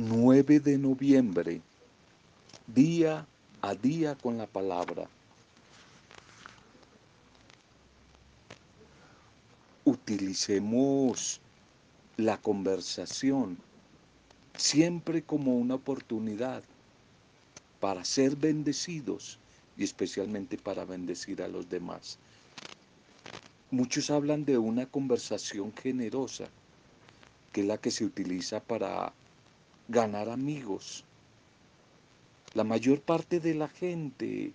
9 de noviembre, día a día con la palabra. Utilicemos la conversación siempre como una oportunidad para ser bendecidos y especialmente para bendecir a los demás. Muchos hablan de una conversación generosa, que es la que se utiliza para ganar amigos. La mayor parte de la gente,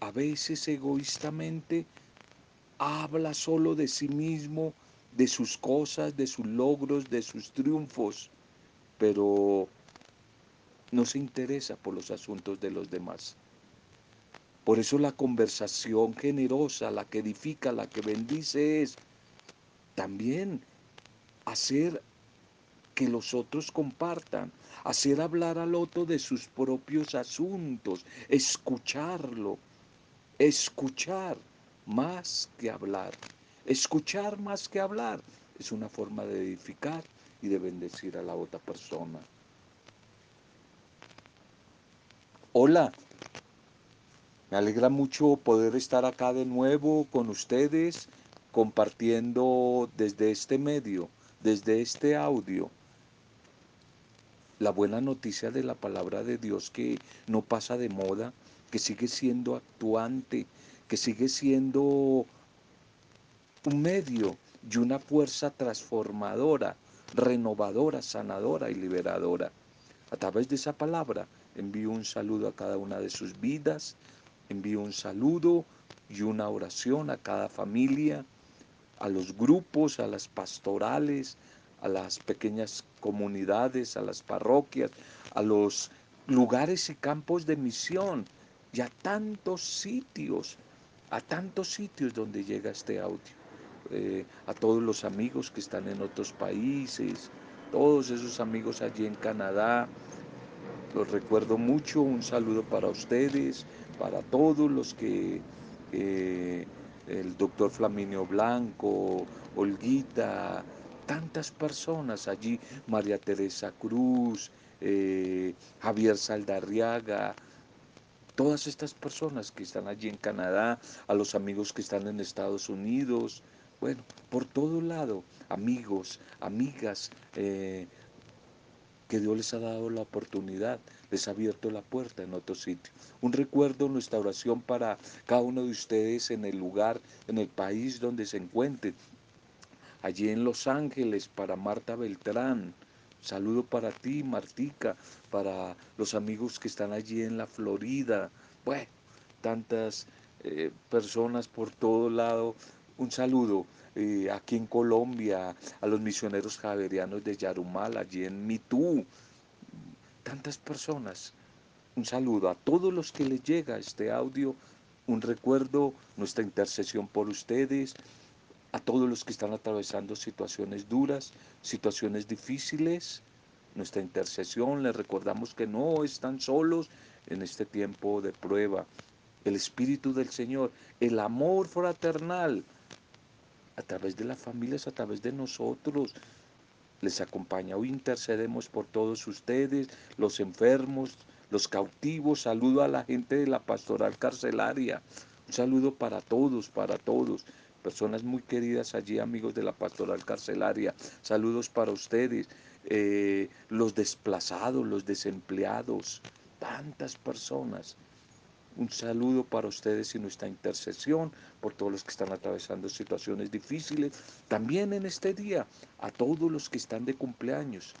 a veces egoístamente, habla solo de sí mismo, de sus cosas, de sus logros, de sus triunfos, pero no se interesa por los asuntos de los demás. Por eso la conversación generosa, la que edifica, la que bendice es también hacer que los otros compartan, hacer hablar al otro de sus propios asuntos, escucharlo, escuchar más que hablar. Escuchar más que hablar es una forma de edificar y de bendecir a la otra persona. Hola, me alegra mucho poder estar acá de nuevo con ustedes, compartiendo desde este medio, desde este audio, la buena noticia de la palabra de Dios que no pasa de moda, que sigue siendo actuante, que sigue siendo un medio y una fuerza transformadora, renovadora, sanadora y liberadora. A través de esa palabra envío un saludo a cada una de sus vidas Envío un saludo y una oración a cada familia, a los grupos, a las pastorales, a las pequeñas comunidades, a las parroquias, a los lugares y campos de misión y a tantos sitios, a tantos sitios donde llega este audio. Eh, a todos los amigos que están en otros países, todos esos amigos allí en Canadá, los recuerdo mucho, un saludo para ustedes, para todos los que eh, el doctor Flaminio Blanco, Olguita, tantas personas allí, María Teresa Cruz, eh, Javier Saldarriaga, todas estas personas que están allí en Canadá, a los amigos que están en Estados Unidos, bueno, por todo lado, amigos, amigas, eh, que Dios les ha dado la oportunidad, les ha abierto la puerta en otro sitio. Un recuerdo, nuestra oración para cada uno de ustedes en el lugar, en el país donde se encuentren. Allí en Los Ángeles, para Marta Beltrán. Saludo para ti, Martica, para los amigos que están allí en la Florida. Bueno, tantas eh, personas por todo lado. Un saludo eh, aquí en Colombia, a los misioneros javerianos de Yarumal, allí en Mitú, tantas personas. Un saludo a todos los que les llega este audio, un recuerdo, nuestra intercesión por ustedes, a todos los que están atravesando situaciones duras, situaciones difíciles, nuestra intercesión, les recordamos que no están solos en este tiempo de prueba. El Espíritu del Señor, el amor fraternal, a través de las familias, a través de nosotros. Les acompaña. Hoy intercedemos por todos ustedes, los enfermos, los cautivos. Saludo a la gente de la pastoral carcelaria. Un saludo para todos, para todos. Personas muy queridas allí, amigos de la pastoral carcelaria. Saludos para ustedes. Eh, los desplazados, los desempleados. Tantas personas un saludo para ustedes y nuestra intercesión por todos los que están atravesando situaciones difíciles. También en este día a todos los que están de cumpleaños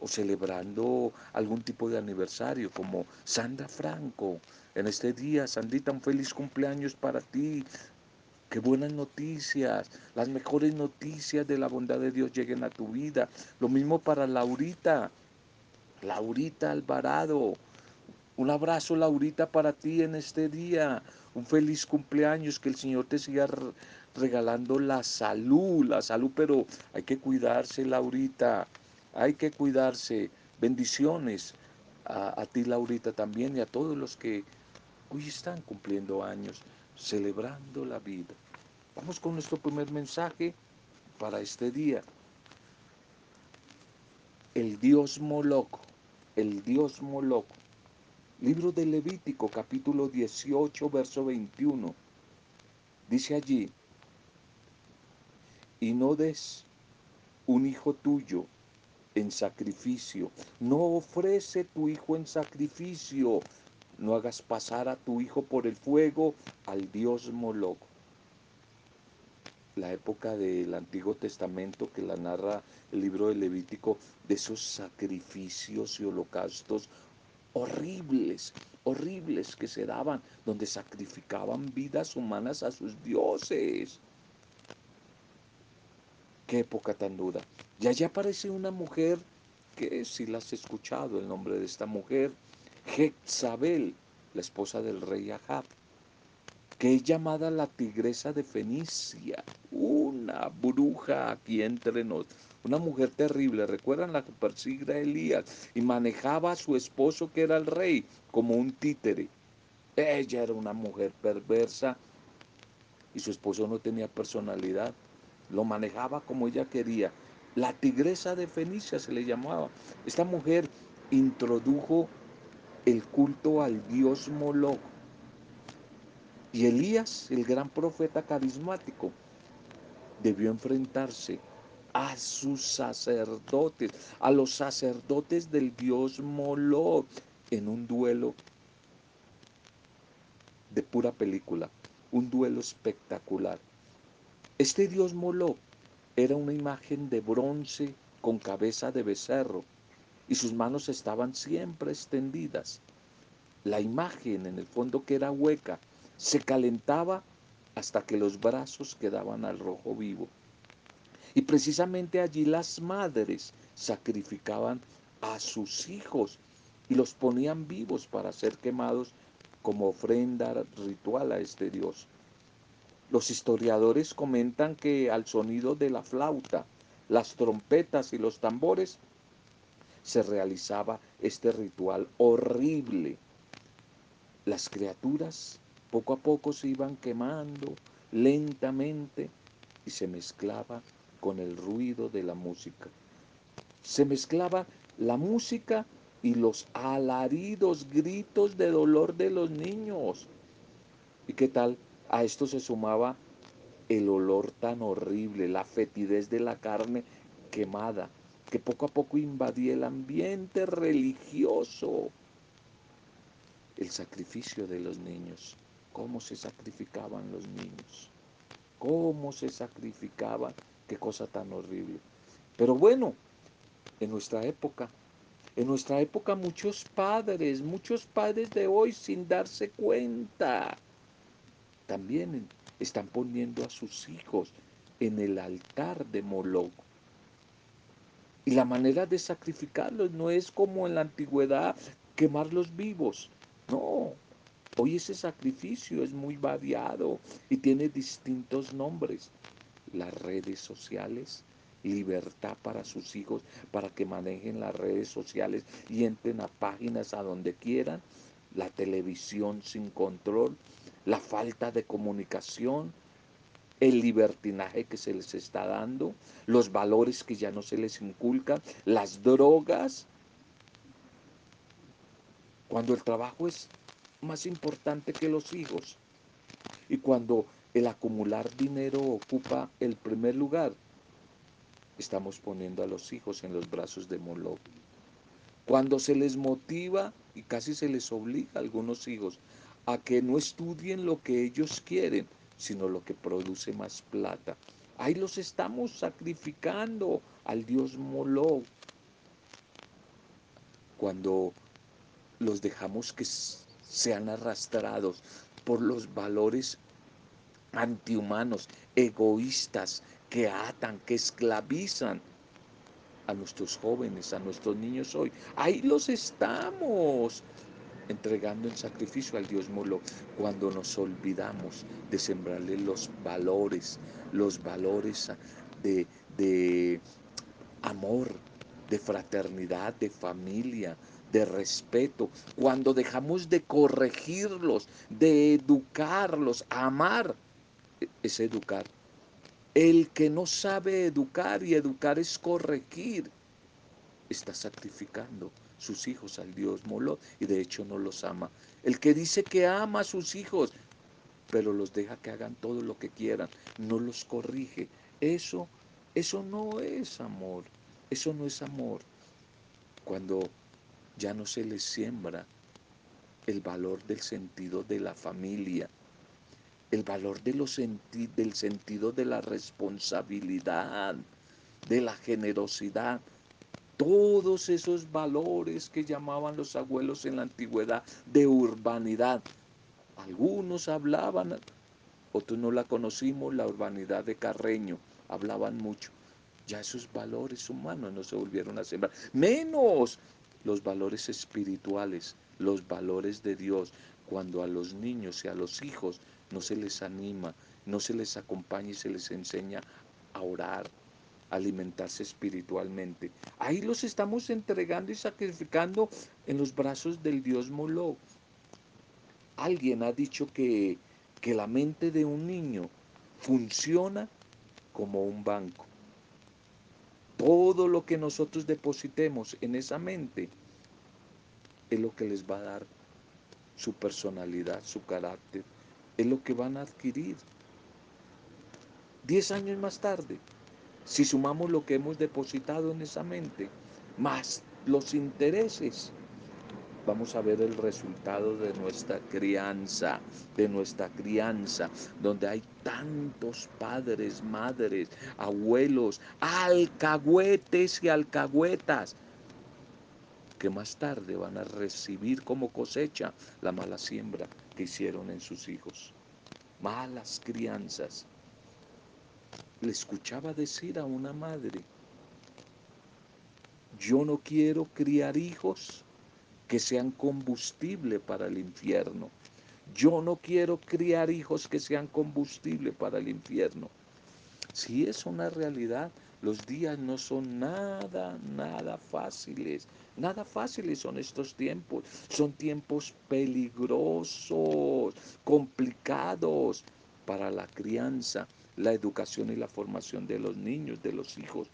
o celebrando algún tipo de aniversario, como Sandra Franco. En este día, Sandita, un feliz cumpleaños para ti. Qué buenas noticias, las mejores noticias de la bondad de Dios lleguen a tu vida. Lo mismo para Laurita, Laurita Alvarado. Un abrazo, Laurita, para ti en este día. Un feliz cumpleaños, que el Señor te siga regalando la salud, la salud, pero hay que cuidarse, Laurita. Hay que cuidarse. Bendiciones a, a ti, Laurita, también y a todos los que hoy están cumpliendo años, celebrando la vida. Vamos con nuestro primer mensaje para este día. El Dios Moloco el dios Moloch. Libro de Levítico, capítulo 18, verso 21. Dice allí, y no des un hijo tuyo en sacrificio, no ofrece tu hijo en sacrificio, no hagas pasar a tu hijo por el fuego al dios Moloch. La época del Antiguo Testamento que la narra el libro de Levítico, de esos sacrificios y holocaustos horribles, horribles que se daban, donde sacrificaban vidas humanas a sus dioses. Qué época tan dura. Y allá aparece una mujer que si la has escuchado el nombre de esta mujer, Jezabel, la esposa del rey Ahab, que es llamada la tigresa de Fenicia, una bruja aquí entre nosotros, una mujer terrible. ¿Recuerdan la que persigue a Elías y manejaba a su esposo que era el rey como un títere? Ella era una mujer perversa y su esposo no tenía personalidad. Lo manejaba como ella quería. La tigresa de Fenicia se le llamaba. Esta mujer introdujo el culto al dios Moloch. Y Elías, el gran profeta carismático, debió enfrentarse a sus sacerdotes, a los sacerdotes del dios Moloch, en un duelo de pura película, un duelo espectacular. Este dios Moloch era una imagen de bronce con cabeza de becerro y sus manos estaban siempre extendidas. La imagen en el fondo que era hueca se calentaba hasta que los brazos quedaban al rojo vivo. Y precisamente allí las madres sacrificaban a sus hijos y los ponían vivos para ser quemados como ofrenda ritual a este dios. Los historiadores comentan que al sonido de la flauta, las trompetas y los tambores se realizaba este ritual horrible. Las criaturas poco a poco se iban quemando lentamente y se mezclaba con el ruido de la música. Se mezclaba la música y los alaridos, gritos de dolor de los niños. ¿Y qué tal? A esto se sumaba el olor tan horrible, la fetidez de la carne quemada, que poco a poco invadía el ambiente religioso. El sacrificio de los niños, cómo se sacrificaban los niños, cómo se sacrificaban, qué cosa tan horrible. Pero bueno, en nuestra época, en nuestra época muchos padres, muchos padres de hoy sin darse cuenta, también están poniendo a sus hijos en el altar de Moloch. Y la manera de sacrificarlos no es como en la antigüedad quemarlos vivos. No, hoy ese sacrificio es muy variado y tiene distintos nombres. Las redes sociales, libertad para sus hijos, para que manejen las redes sociales y entren a páginas a donde quieran, la televisión sin control, la falta de comunicación, el libertinaje que se les está dando, los valores que ya no se les inculcan, las drogas, cuando el trabajo es más importante que los hijos y cuando el acumular dinero ocupa el primer lugar, estamos poniendo a los hijos en los brazos de Moloch. Cuando se les motiva y casi se les obliga a algunos hijos a que no estudien lo que ellos quieren, sino lo que produce más plata. Ahí los estamos sacrificando al dios Moloch. Cuando los dejamos que sean arrastrados por los valores antihumanos, egoístas, que atan, que esclavizan a nuestros jóvenes, a nuestros niños hoy. Ahí los estamos entregando en sacrificio al Dios Molo cuando nos olvidamos de sembrarle los valores, los valores de, de amor, de fraternidad, de familia, de respeto, cuando dejamos de corregirlos, de educarlos, amar, e, es educar. El que no sabe educar y educar es corregir. está sacrificando sus hijos al Dios Moloch y de hecho no los ama. El que dice que ama a sus hijos, pero los deja que hagan todo lo que quieran, no los corrige. Eso, eso no es amor, eso no es amor. Cuando ya no se les siembra el valor del sentido de la familia, el valor de los del sentido de la responsabilidad, de la generosidad, todos esos valores que llamaban los abuelos en la antigüedad de urbanidad. Algunos hablaban, otros no la conocimos, la urbanidad de Carreño, hablaban mucho. Ya esos valores humanos no se volvieron a sembrar, menos los valores espirituales, los valores de Dios, cuando a los niños y a los hijos no se les anima, no se les acompaña y se les enseña a orar, alimentarse espiritualmente. Ahí los estamos entregando y sacrificando en los brazos del Dios Moloch. Alguien ha dicho que, que la mente de un niño funciona como un banco. Todo lo que nosotros depositemos en esa mente es lo que les va a dar su personalidad, su carácter, es lo que van a adquirir. Diez años más tarde, si sumamos lo que hemos depositado en esa mente, más los intereses, vamos a ver el resultado de nuestra crianza, de nuestra crianza, donde hay tantos padres, madres, abuelos, alcahuetes y alcahuetas, que más tarde van a recibir como cosecha la mala siembra que hicieron en sus hijos. Malas crianzas le escuchaba decir a una madre, yo no quiero criar hijos que sean combustible para el infierno. Yo no quiero criar hijos que sean combustible para el infierno. Si es una realidad, los días no son nada, nada fáciles. Nada fáciles son estos tiempos. Son tiempos peligrosos, complicados para la crianza la educación y la formación de los niños, de los hijos.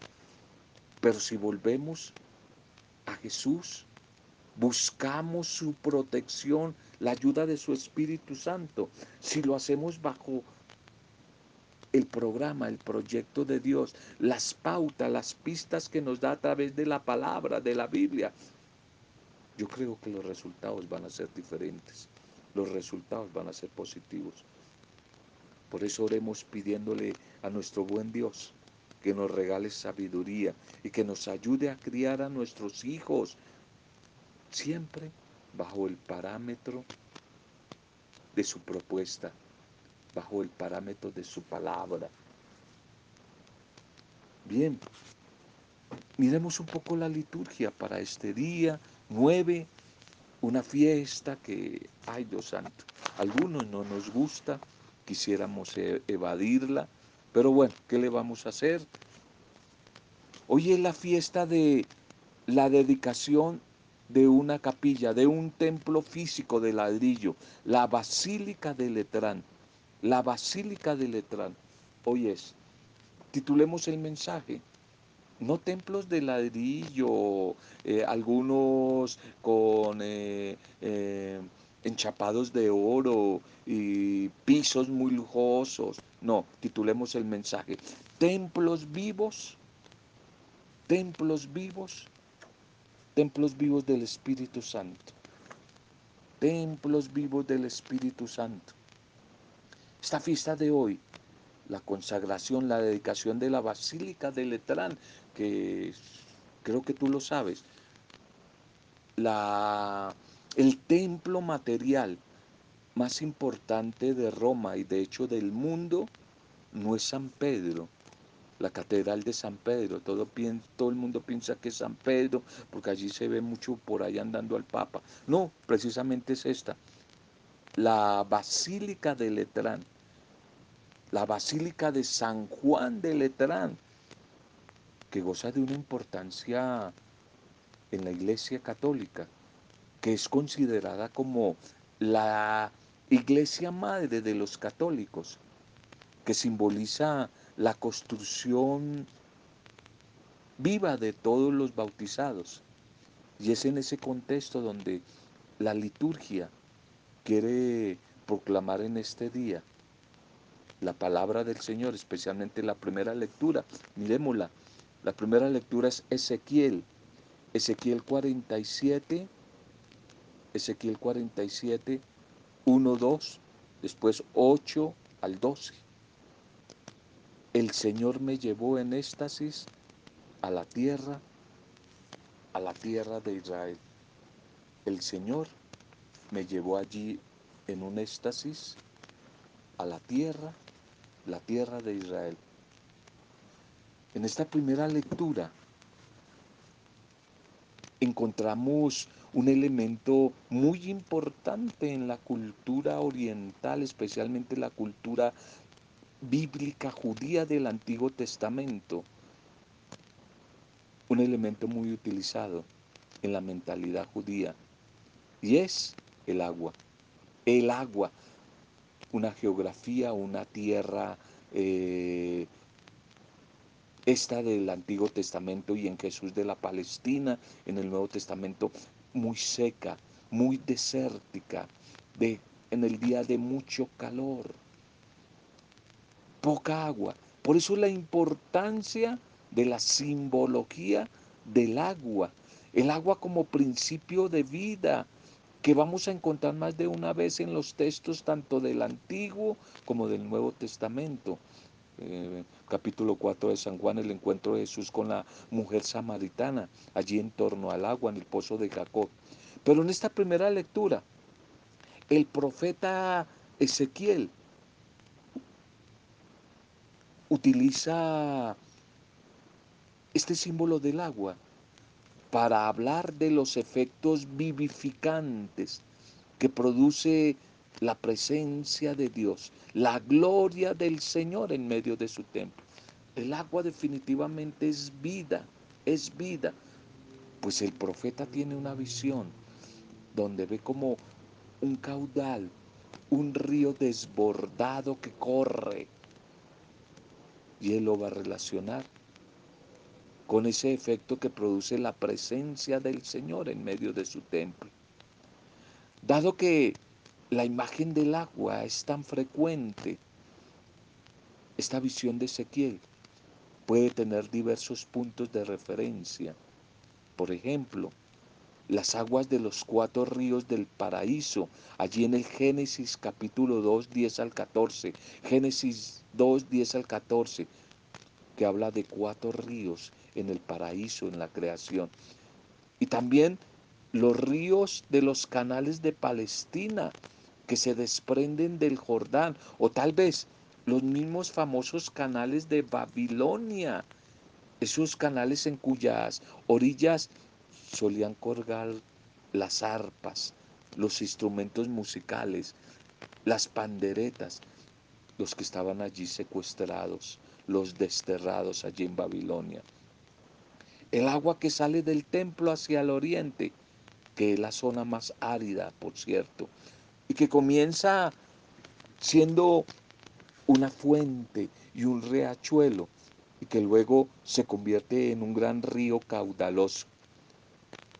Pero si volvemos a Jesús, buscamos su protección, la ayuda de su Espíritu Santo, si lo hacemos bajo el programa, el proyecto de Dios, las pautas, las pistas que nos da a través de la palabra, de la Biblia, yo creo que los resultados van a ser diferentes, los resultados van a ser positivos. Por eso oremos pidiéndole a nuestro buen Dios que nos regale sabiduría y que nos ayude a criar a nuestros hijos siempre bajo el parámetro de su propuesta, bajo el parámetro de su palabra. Bien, miremos un poco la liturgia para este día 9, una fiesta que, ay Dios santo, a algunos no nos gusta, quisiéramos e-, evadirla, pero bueno, ¿qué le vamos a hacer? Hoy es la fiesta de la dedicación de una capilla, de un templo físico de ladrillo, la Basílica de Letrán. La Basílica de Letrán. Hoy es. Titulemos el mensaje. No templos de ladrillo, eh, algunos con eh, eh, enchapados de oro y pisos muy lujosos. No, titulemos el mensaje. Templos vivos, templos vivos, templos vivos del Espíritu Santo. Templos vivos del Espíritu Santo. Esta fiesta de hoy, la consagración, la dedicación de la Basílica de Letrán, que creo que tú lo sabes, la el templo material más importante de Roma y de hecho del mundo no es San Pedro, la catedral de San Pedro. Todo, todo el mundo piensa que es San Pedro porque allí se ve mucho por ahí andando al Papa. No, precisamente es esta. La Basílica de Letrán, la Basílica de San Juan de Letrán, que goza de una importancia en la Iglesia Católica que es considerada como la iglesia madre de los católicos, que simboliza la construcción viva de todos los bautizados. Y es en ese contexto donde la liturgia quiere proclamar en este día la palabra del Señor, especialmente la primera lectura. Miremosla. La primera lectura es Ezequiel. Ezequiel 47, Ezequiel 47, 1, 2, después 8 al 12. El Señor me llevó en éxtasis a la tierra, a la tierra de Israel. El Señor me llevó allí en un éxtasis a la tierra, la tierra de Israel. En esta primera lectura encontramos un elemento muy importante en la cultura oriental, especialmente la cultura bíblica judía del Antiguo Testamento. Un elemento muy utilizado en la mentalidad judía y es el agua. El agua, una geografía, una tierra eh, esta del Antiguo Testamento y en Jesús de la Palestina, en el Nuevo Testamento, muy seca, muy desértica, de, en el día de mucho calor, poca agua. Por eso la importancia de la simbología del agua, el agua como principio de vida, que vamos a encontrar más de una vez en los textos tanto del Antiguo como del Nuevo Testamento. Eh, capítulo 4 de San Juan, el encuentro de Jesús con la mujer samaritana, allí en torno al agua, en el pozo de Jacob. Pero en esta primera lectura, el profeta Ezequiel utiliza este símbolo del agua para hablar de los efectos vivificantes que produce la presencia de Dios, la gloria del Señor en medio de su templo. El agua definitivamente es vida, es vida. Pues el profeta tiene una visión donde ve como un caudal, un río desbordado que corre. Y él lo va a relacionar con ese efecto que produce la presencia del Señor en medio de su templo. Dado que la imagen del agua es tan frecuente, esta visión de Ezequiel puede tener diversos puntos de referencia. Por ejemplo, las aguas de los cuatro ríos del paraíso, allí en el Génesis capítulo 2, 10 al 14, Génesis 2, 10 al 14, que habla de cuatro ríos en el paraíso, en la creación. Y también los ríos de los canales de Palestina, que se desprenden del Jordán, o tal vez los mismos famosos canales de Babilonia, esos canales en cuyas orillas solían colgar las arpas, los instrumentos musicales, las panderetas, los que estaban allí secuestrados, los desterrados allí en Babilonia. El agua que sale del templo hacia el oriente, que es la zona más árida, por cierto, y que comienza siendo una fuente y un riachuelo y que luego se convierte en un gran río caudaloso.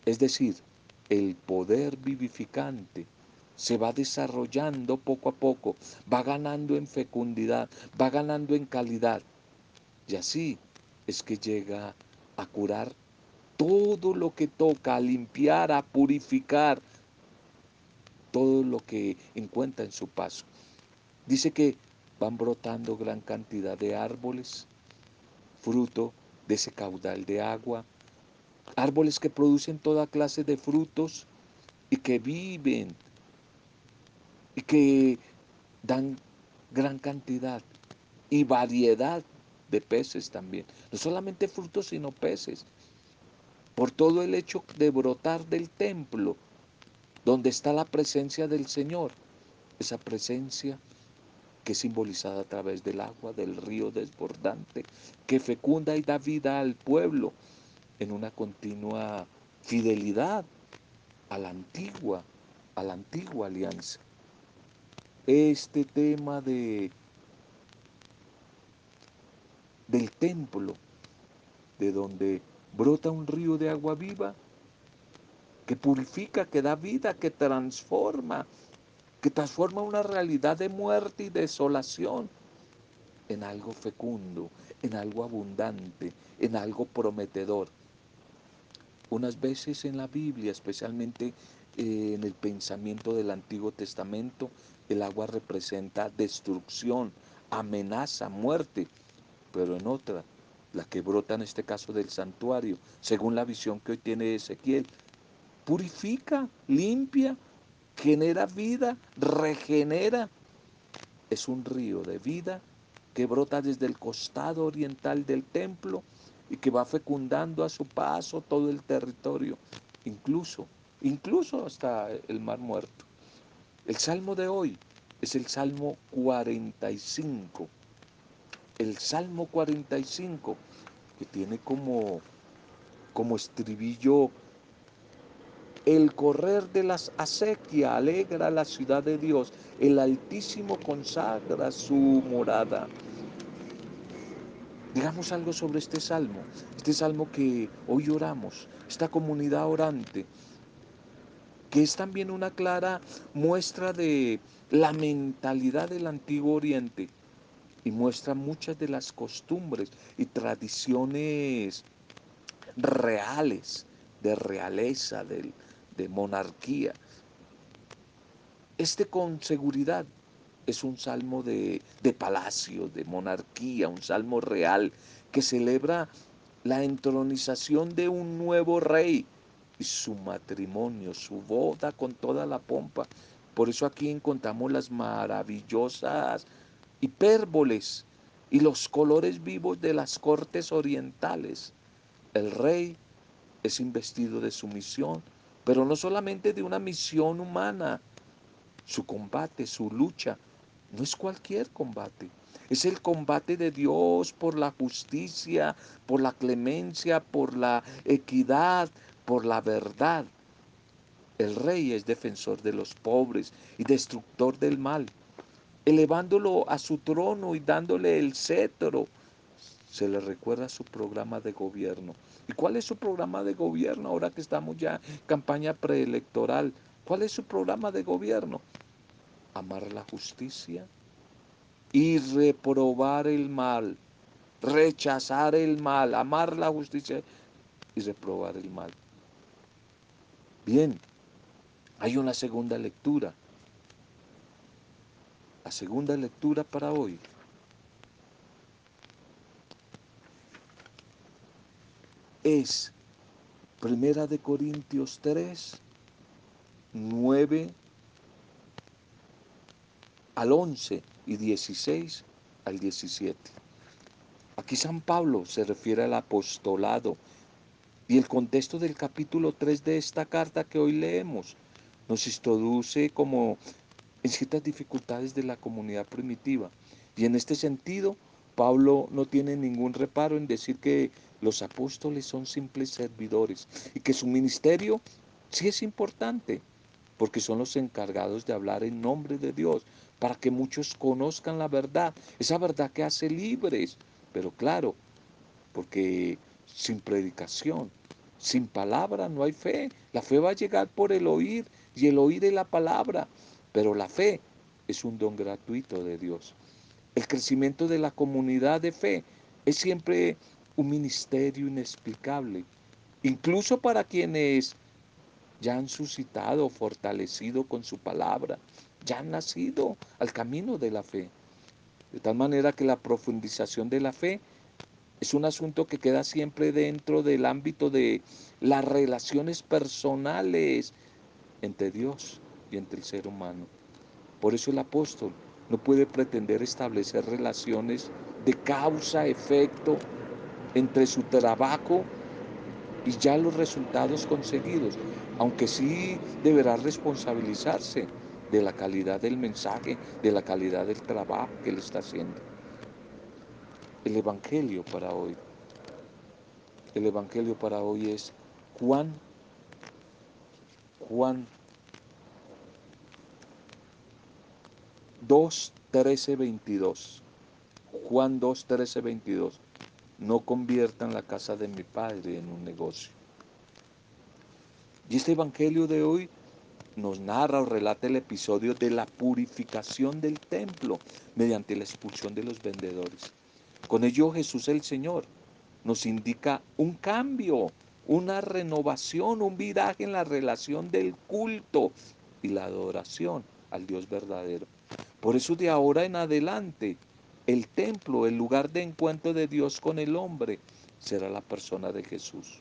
Es decir, el poder vivificante se va desarrollando poco a poco, va ganando en fecundidad, va ganando en calidad. Y así es que llega a curar todo lo que toca, a limpiar, a purificar, todo lo que encuentra en su paso. Dice que van brotando gran cantidad de árboles, fruto de ese caudal de agua, árboles que producen toda clase de frutos y que viven y que dan gran cantidad y variedad de peces también. No solamente frutos, sino peces. Por todo el hecho de brotar del templo, donde está la presencia del Señor, esa presencia que es simbolizada a través del agua, del río desbordante, que fecunda y da vida al pueblo en una continua fidelidad a la antigua, a la antigua alianza. Este tema de del templo de donde brota un río de agua viva que purifica, que da vida, que transforma, que transforma una realidad de muerte y desolación en algo fecundo, en algo abundante, en algo prometedor. Unas veces en la Biblia, especialmente eh, en el pensamiento del Antiguo Testamento, el agua representa destrucción, amenaza, muerte, pero en otra, la que brota en este caso del santuario, según la visión que hoy tiene Ezequiel, purifica, limpia, genera vida, regenera. Es un río de vida que brota desde el costado oriental del templo y que va fecundando a su paso todo el territorio, incluso, incluso hasta el mar muerto. El salmo de hoy es el salmo 45. El salmo 45 que tiene como como estribillo el correr de las acequias alegra la ciudad de Dios. El Altísimo consagra su morada. Digamos algo sobre este salmo, este salmo que hoy oramos, esta comunidad orante, que es también una clara muestra de la mentalidad del antiguo oriente y muestra muchas de las costumbres y tradiciones reales, de realeza, del, de monarquía. Este con seguridad es un salmo de, de palacio, de monarquía, un salmo real que celebra la entronización de un nuevo rey y su matrimonio, su boda con toda la pompa. Por eso aquí encontramos las maravillosas hipérboles y los colores vivos de las cortes orientales. El rey es investido de su misión, pero no solamente de una misión humana. Su combate, su lucha, no es cualquier combate. Es el combate de Dios por la justicia, por la clemencia, por la equidad, por la verdad. El rey es defensor de los pobres y destructor del mal, elevándolo a su trono y dándole el cetro. Se le recuerda su programa de gobierno. ¿Y cuál es su programa de gobierno ahora que estamos ya en campaña preelectoral? ¿Cuál es su programa de gobierno? Amar la justicia y reprobar el mal, rechazar el mal, amar la justicia y reprobar el mal. Bien, hay una segunda lectura. La segunda lectura para hoy es Primera de Corintios 3, 9 al 11 y 16 al 17. Aquí San Pablo se refiere al apostolado y el contexto del capítulo 3 de esta carta que hoy leemos nos introduce como en ciertas dificultades de la comunidad primitiva. Y en este sentido, Pablo no tiene ningún reparo en decir que los apóstoles son simples servidores y que su ministerio sí es importante, porque son los encargados de hablar en nombre de Dios, para que muchos conozcan la verdad, esa verdad que hace libres, pero claro, porque sin predicación, sin palabra no hay fe, la fe va a llegar por el oír y el oír es la palabra, pero la fe es un don gratuito de Dios. El crecimiento de la comunidad de fe es siempre un ministerio inexplicable, incluso para quienes ya han suscitado, fortalecido con su palabra, ya han nacido al camino de la fe. De tal manera que la profundización de la fe es un asunto que queda siempre dentro del ámbito de las relaciones personales entre Dios y entre el ser humano. Por eso el apóstol no puede pretender establecer relaciones de causa-efecto entre su trabajo y ya los resultados conseguidos, aunque sí deberá responsabilizarse de la calidad del mensaje, de la calidad del trabajo que él está haciendo. El Evangelio para hoy, el Evangelio para hoy es Juan, Juan 2, 13, 22. Juan 2, 13, 22. no conviertan la casa de mi padre en un negocio. Y este Evangelio de hoy nos narra o relata el episodio de la purificación del templo mediante la expulsión de los vendedores. Con ello Jesús el Señor nos indica un cambio, una renovación, un viraje en la relación del culto y la adoración al Dios verdadero. Por eso de ahora en adelante, el templo, el lugar de encuentro de Dios con el hombre, será la persona de Jesús.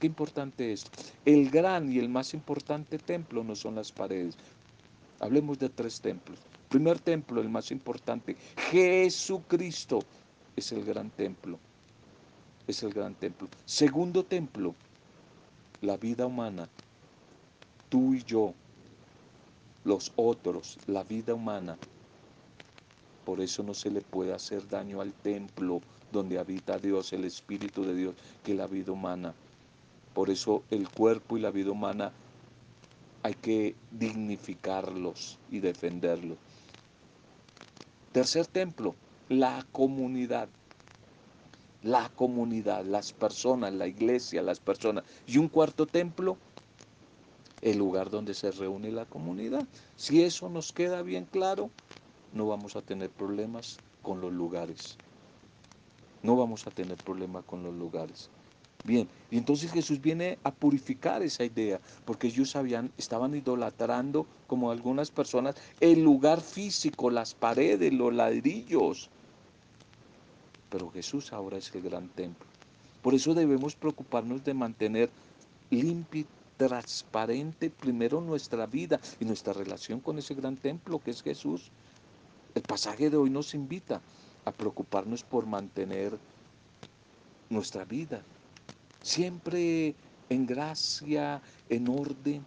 Qué importante es. El gran y el más importante templo no son las paredes. Hablemos de tres templos. Primer templo, el más importante, Jesucristo es el gran templo. Es el gran templo. Segundo templo, la vida humana. Tú y yo, los otros, la vida humana. Por eso no se le puede hacer daño al templo donde habita Dios, el Espíritu de Dios, que la vida humana. Por eso el cuerpo y la vida humana hay que dignificarlos y defenderlos. Tercer templo, la comunidad. La comunidad, las personas, la iglesia, las personas. Y un cuarto templo, el lugar donde se reúne la comunidad. Si eso nos queda bien claro, no vamos a tener problemas con los lugares. No vamos a tener problemas con los lugares. Bien, y entonces Jesús viene a purificar esa idea, porque ellos habían, estaban idolatrando, como algunas personas, el lugar físico, las paredes, los ladrillos. Pero Jesús ahora es el gran templo. Por eso debemos preocuparnos de mantener limpio transparente primero nuestra vida y nuestra relación con ese gran templo que es Jesús. El pasaje de hoy nos invita a preocuparnos por mantener nuestra vida siempre en gracia, en orden,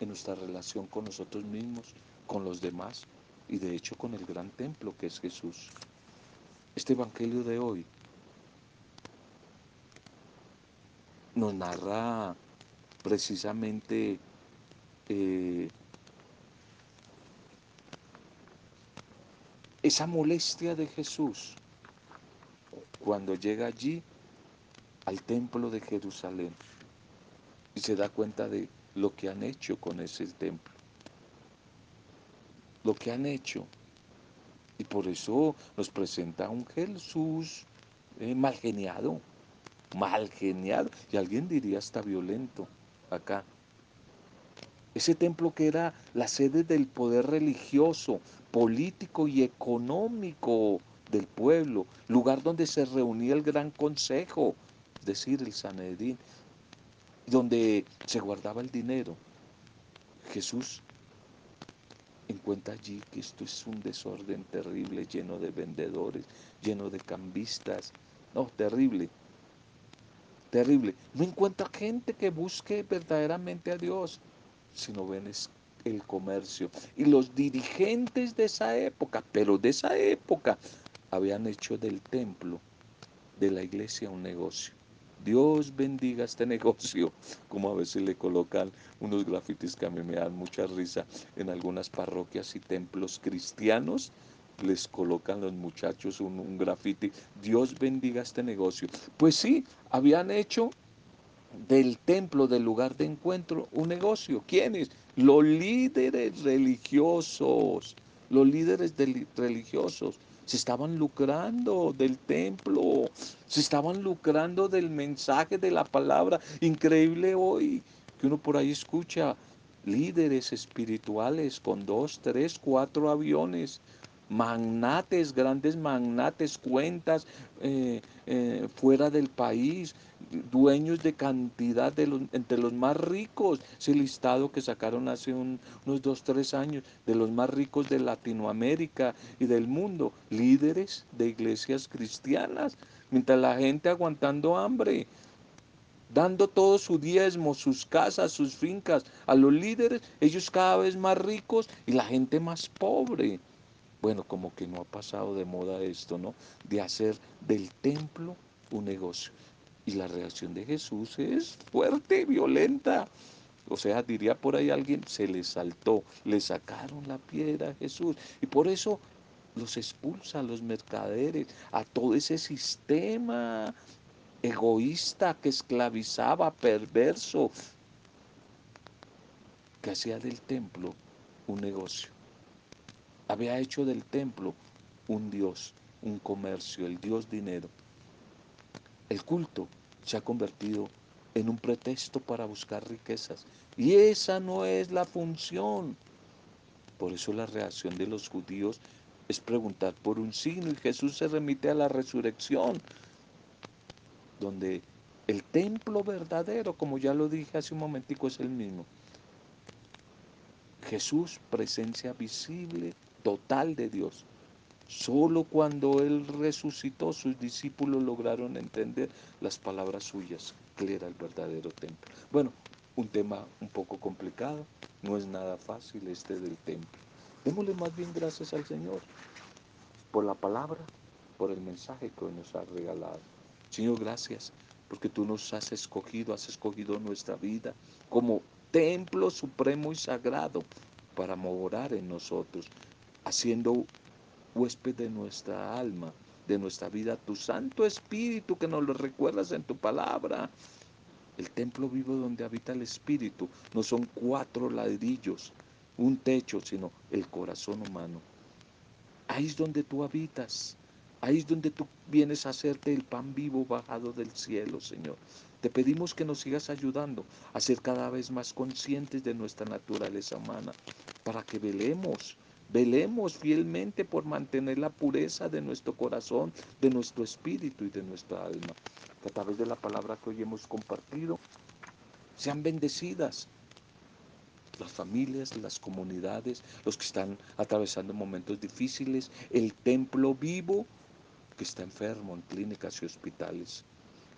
en nuestra relación con nosotros mismos, con los demás y de hecho con el gran templo que es Jesús. Este Evangelio de hoy nos narra precisamente eh, esa molestia de Jesús cuando llega allí al templo de Jerusalén y se da cuenta de lo que han hecho con ese templo. Lo que han hecho. Y por eso nos presenta un Jesús eh, mal geniado, mal geniado. Y alguien diría hasta violento acá. Ese templo que era la sede del poder religioso, político y económico del pueblo, lugar donde se reunía el gran consejo, decir, el Sanedrín, donde se guardaba el dinero. Jesús encuentra allí que esto es un desorden terrible, lleno de vendedores, lleno de cambistas. No, terrible, terrible. No encuentra gente que busque verdaderamente a Dios, sino ven es el comercio. Y los dirigentes de esa época, pero de esa época, habían hecho del templo, de la iglesia, un negocio. Dios bendiga este negocio, como a veces le colocan unos grafitis que a mí me dan mucha risa en algunas parroquias y templos cristianos. Les colocan los muchachos un, un grafiti, Dios bendiga este negocio. Pues sí, habían hecho del templo, del lugar de encuentro, un negocio. ¿Quiénes? Los líderes religiosos, los líderes religiosos se estaban lucrando del templo, se estaban lucrando del mensaje de la palabra. Increíble hoy que uno por ahí escucha líderes espirituales con dos, tres, cuatro aviones, magnates, grandes magnates, cuentas eh, eh, fuera del país, dueños de cantidad de los, entre los más ricos, ese listado que sacaron hace unos dos, tres años, de los más ricos de Latinoamérica y del mundo, líderes de iglesias cristianas, mientras la gente aguantando hambre, dando todo su diezmo, sus casas, sus fincas a los líderes, ellos cada vez más ricos y la gente más pobre. Bueno, como que no ha pasado de moda esto, ¿no? De hacer del templo un negocio. Y la reacción de Jesús es fuerte, violenta. O sea, diría por ahí alguien, se le saltó, le sacaron la piedra a Jesús. Y por eso los expulsa a los mercaderes, a todo ese sistema egoísta que esclavizaba, perverso, que hacía del templo un negocio. Había hecho del templo un Dios, un comercio, el Dios dinero. El culto se ha convertido en un pretexto para buscar riquezas. Y esa no es la función. Por eso la reacción de los judíos es preguntar por un signo y Jesús se remite a la resurrección, donde el templo verdadero, como ya lo dije hace un momentico, es el mismo. Jesús, presencia visible, total de Dios. Solo cuando Él resucitó, sus discípulos lograron entender las palabras suyas, que era el verdadero templo. Bueno, un tema un poco complicado, no es nada fácil este del templo. Démosle más bien gracias al Señor por la palabra, por el mensaje que hoy nos ha regalado. Señor, gracias porque tú nos has escogido, has escogido nuestra vida como templo supremo y sagrado para morar en nosotros, haciendo huésped de nuestra alma, de nuestra vida, tu Santo Espíritu que nos lo recuerdas en tu palabra. El templo vivo donde habita el Espíritu no son cuatro ladrillos, un techo, sino el corazón humano. Ahí es donde tú habitas. Ahí es donde tú vienes a hacerte el pan vivo bajado del cielo, Señor. Te pedimos que nos sigas ayudando a ser cada vez más conscientes de nuestra naturaleza humana, para que velemos Velemos fielmente por mantener la pureza de nuestro corazón, de nuestro espíritu y de nuestra alma. Que a través de la palabra que hoy hemos compartido, sean bendecidas las familias, las comunidades, los que están atravesando momentos difíciles, el templo vivo que está enfermo en clínicas y hospitales,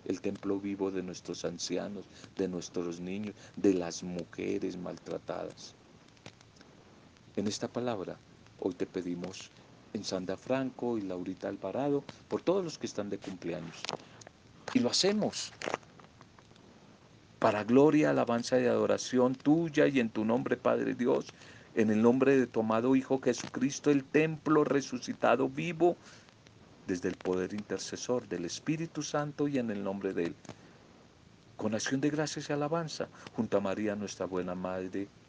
el templo vivo de nuestros ancianos, de nuestros niños, de las mujeres maltratadas. En esta palabra, hoy te pedimos en Sandra Franco y Laurita Alvarado, por todos los que están de cumpleaños. Y lo hacemos para gloria, alabanza y adoración tuya y en tu nombre, Padre Dios, en el nombre de tu amado Hijo Jesucristo, el templo resucitado vivo, desde el poder intercesor del Espíritu Santo y en el nombre de Él con acción de gracias y alabanza, junto a María, nuestra buena Madre.